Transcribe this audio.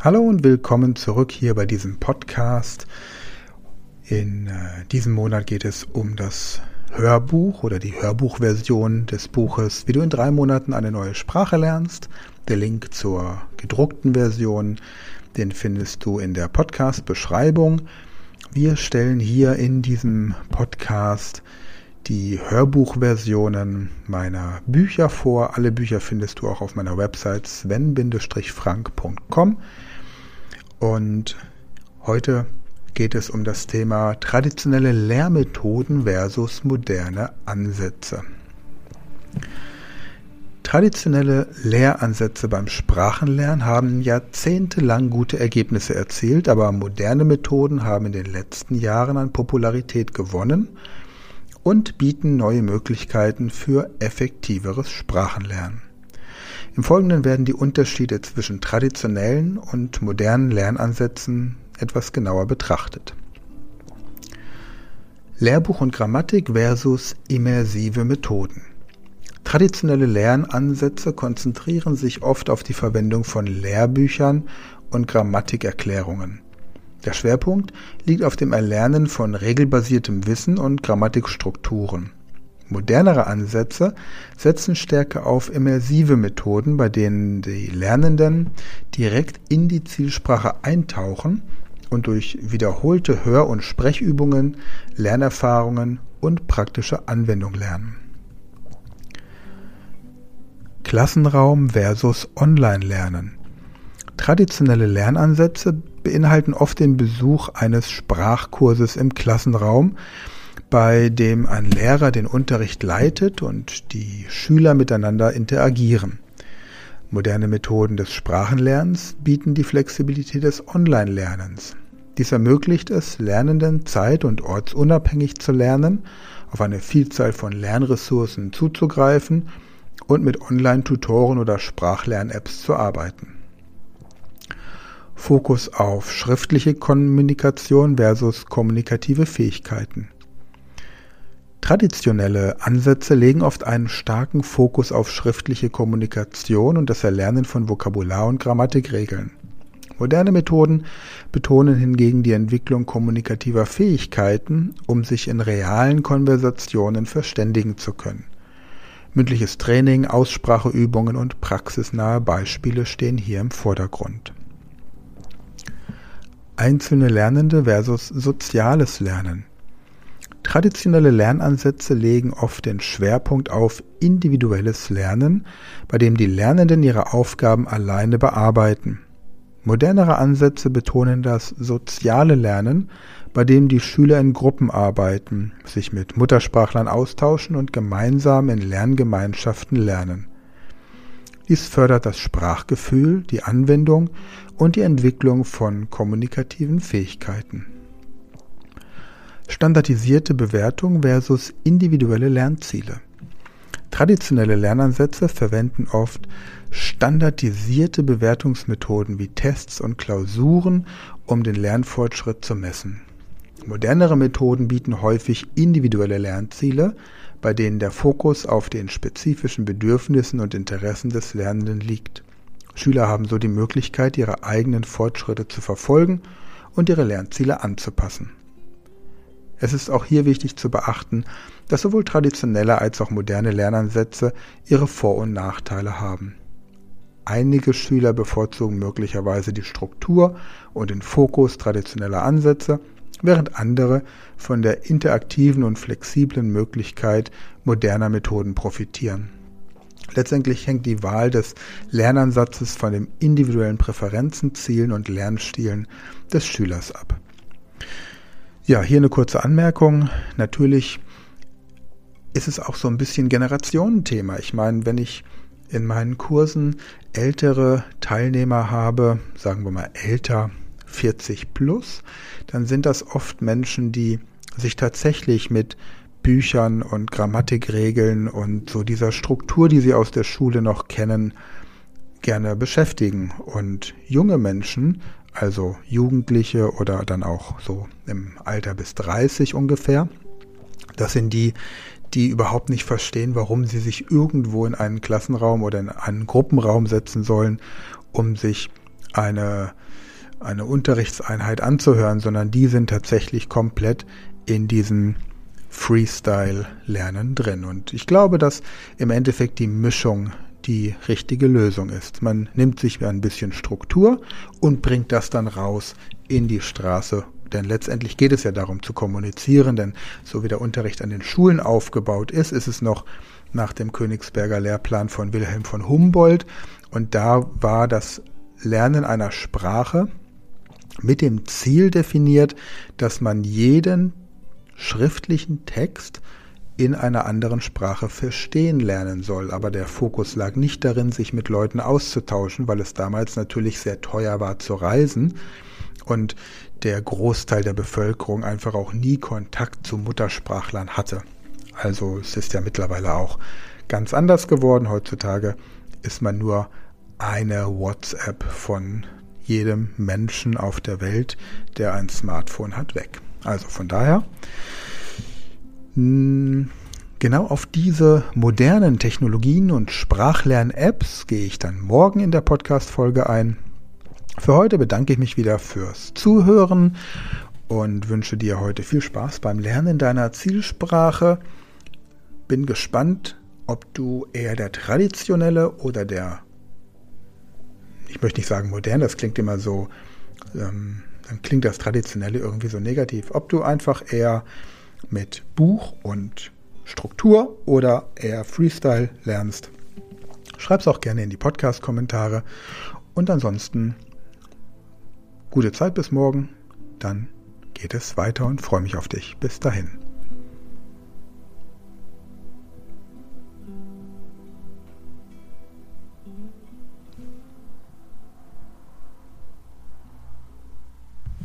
Hallo und willkommen zurück hier bei diesem Podcast. In äh, diesem Monat geht es um das Hörbuch oder die Hörbuchversion des Buches, wie du in drei Monaten eine neue Sprache lernst. Der Link zur gedruckten Version, den findest du in der Podcast-Beschreibung. Wir stellen hier in diesem Podcast die Hörbuchversionen meiner Bücher vor. Alle Bücher findest du auch auf meiner Website sven-frank.com. Und heute geht es um das Thema traditionelle Lehrmethoden versus moderne Ansätze. Traditionelle Lehransätze beim Sprachenlernen haben jahrzehntelang gute Ergebnisse erzielt, aber moderne Methoden haben in den letzten Jahren an Popularität gewonnen und bieten neue Möglichkeiten für effektiveres Sprachenlernen. Im Folgenden werden die Unterschiede zwischen traditionellen und modernen Lernansätzen etwas genauer betrachtet. Lehrbuch und Grammatik versus immersive Methoden. Traditionelle Lernansätze konzentrieren sich oft auf die Verwendung von Lehrbüchern und Grammatikerklärungen. Der Schwerpunkt liegt auf dem Erlernen von regelbasiertem Wissen und Grammatikstrukturen. Modernere Ansätze setzen stärker auf immersive Methoden, bei denen die Lernenden direkt in die Zielsprache eintauchen und durch wiederholte Hör- und Sprechübungen Lernerfahrungen und praktische Anwendung lernen. Klassenraum versus Online-Lernen. Traditionelle Lernansätze beinhalten oft den Besuch eines Sprachkurses im Klassenraum, bei dem ein Lehrer den Unterricht leitet und die Schüler miteinander interagieren. Moderne Methoden des Sprachenlernens bieten die Flexibilität des Online-Lernens. Dies ermöglicht es, Lernenden zeit- und ortsunabhängig zu lernen, auf eine Vielzahl von Lernressourcen zuzugreifen und mit Online-Tutoren oder Sprachlern-Apps zu arbeiten. Fokus auf schriftliche Kommunikation versus kommunikative Fähigkeiten. Traditionelle Ansätze legen oft einen starken Fokus auf schriftliche Kommunikation und das Erlernen von Vokabular und Grammatikregeln. Moderne Methoden betonen hingegen die Entwicklung kommunikativer Fähigkeiten, um sich in realen Konversationen verständigen zu können. Mündliches Training, Ausspracheübungen und praxisnahe Beispiele stehen hier im Vordergrund. Einzelne Lernende versus soziales Lernen. Traditionelle Lernansätze legen oft den Schwerpunkt auf individuelles Lernen, bei dem die Lernenden ihre Aufgaben alleine bearbeiten. Modernere Ansätze betonen das soziale Lernen, bei dem die Schüler in Gruppen arbeiten, sich mit Muttersprachlern austauschen und gemeinsam in Lerngemeinschaften lernen. Dies fördert das Sprachgefühl, die Anwendung und die Entwicklung von kommunikativen Fähigkeiten. Standardisierte Bewertung versus individuelle Lernziele. Traditionelle Lernansätze verwenden oft standardisierte Bewertungsmethoden wie Tests und Klausuren, um den Lernfortschritt zu messen. Modernere Methoden bieten häufig individuelle Lernziele, bei denen der Fokus auf den spezifischen Bedürfnissen und Interessen des Lernenden liegt. Schüler haben so die Möglichkeit, ihre eigenen Fortschritte zu verfolgen und ihre Lernziele anzupassen. Es ist auch hier wichtig zu beachten, dass sowohl traditionelle als auch moderne Lernansätze ihre Vor- und Nachteile haben. Einige Schüler bevorzugen möglicherweise die Struktur und den Fokus traditioneller Ansätze, während andere von der interaktiven und flexiblen Möglichkeit moderner Methoden profitieren. Letztendlich hängt die Wahl des Lernansatzes von den individuellen Präferenzen, Zielen und Lernstilen des Schülers ab. Ja, hier eine kurze Anmerkung. Natürlich ist es auch so ein bisschen Generationenthema. Ich meine, wenn ich in meinen Kursen ältere Teilnehmer habe, sagen wir mal älter 40 plus, dann sind das oft Menschen, die sich tatsächlich mit Büchern und Grammatikregeln und so dieser Struktur, die sie aus der Schule noch kennen, gerne beschäftigen. Und junge Menschen also Jugendliche oder dann auch so im Alter bis 30 ungefähr. Das sind die, die überhaupt nicht verstehen, warum sie sich irgendwo in einen Klassenraum oder in einen Gruppenraum setzen sollen, um sich eine eine Unterrichtseinheit anzuhören, sondern die sind tatsächlich komplett in diesem Freestyle-Lernen drin. Und ich glaube, dass im Endeffekt die Mischung die richtige Lösung ist. Man nimmt sich ein bisschen Struktur und bringt das dann raus in die Straße. Denn letztendlich geht es ja darum zu kommunizieren, denn so wie der Unterricht an den Schulen aufgebaut ist, ist es noch nach dem Königsberger Lehrplan von Wilhelm von Humboldt. Und da war das Lernen einer Sprache mit dem Ziel definiert, dass man jeden schriftlichen Text in einer anderen Sprache verstehen lernen soll. Aber der Fokus lag nicht darin, sich mit Leuten auszutauschen, weil es damals natürlich sehr teuer war zu reisen und der Großteil der Bevölkerung einfach auch nie Kontakt zu Muttersprachlern hatte. Also es ist ja mittlerweile auch ganz anders geworden. Heutzutage ist man nur eine WhatsApp von jedem Menschen auf der Welt, der ein Smartphone hat, weg. Also von daher, genau auf diese modernen Technologien und Sprachlern-Apps gehe ich dann morgen in der Podcast-Folge ein. Für heute bedanke ich mich wieder fürs Zuhören und wünsche dir heute viel Spaß beim Lernen deiner Zielsprache. Bin gespannt, ob du eher der traditionelle oder der ich möchte nicht sagen modern, das klingt immer so, ähm, dann klingt das Traditionelle irgendwie so negativ. Ob du einfach eher mit Buch und Struktur oder eher Freestyle lernst, schreib es auch gerne in die Podcast-Kommentare. Und ansonsten gute Zeit bis morgen, dann geht es weiter und freue mich auf dich. Bis dahin.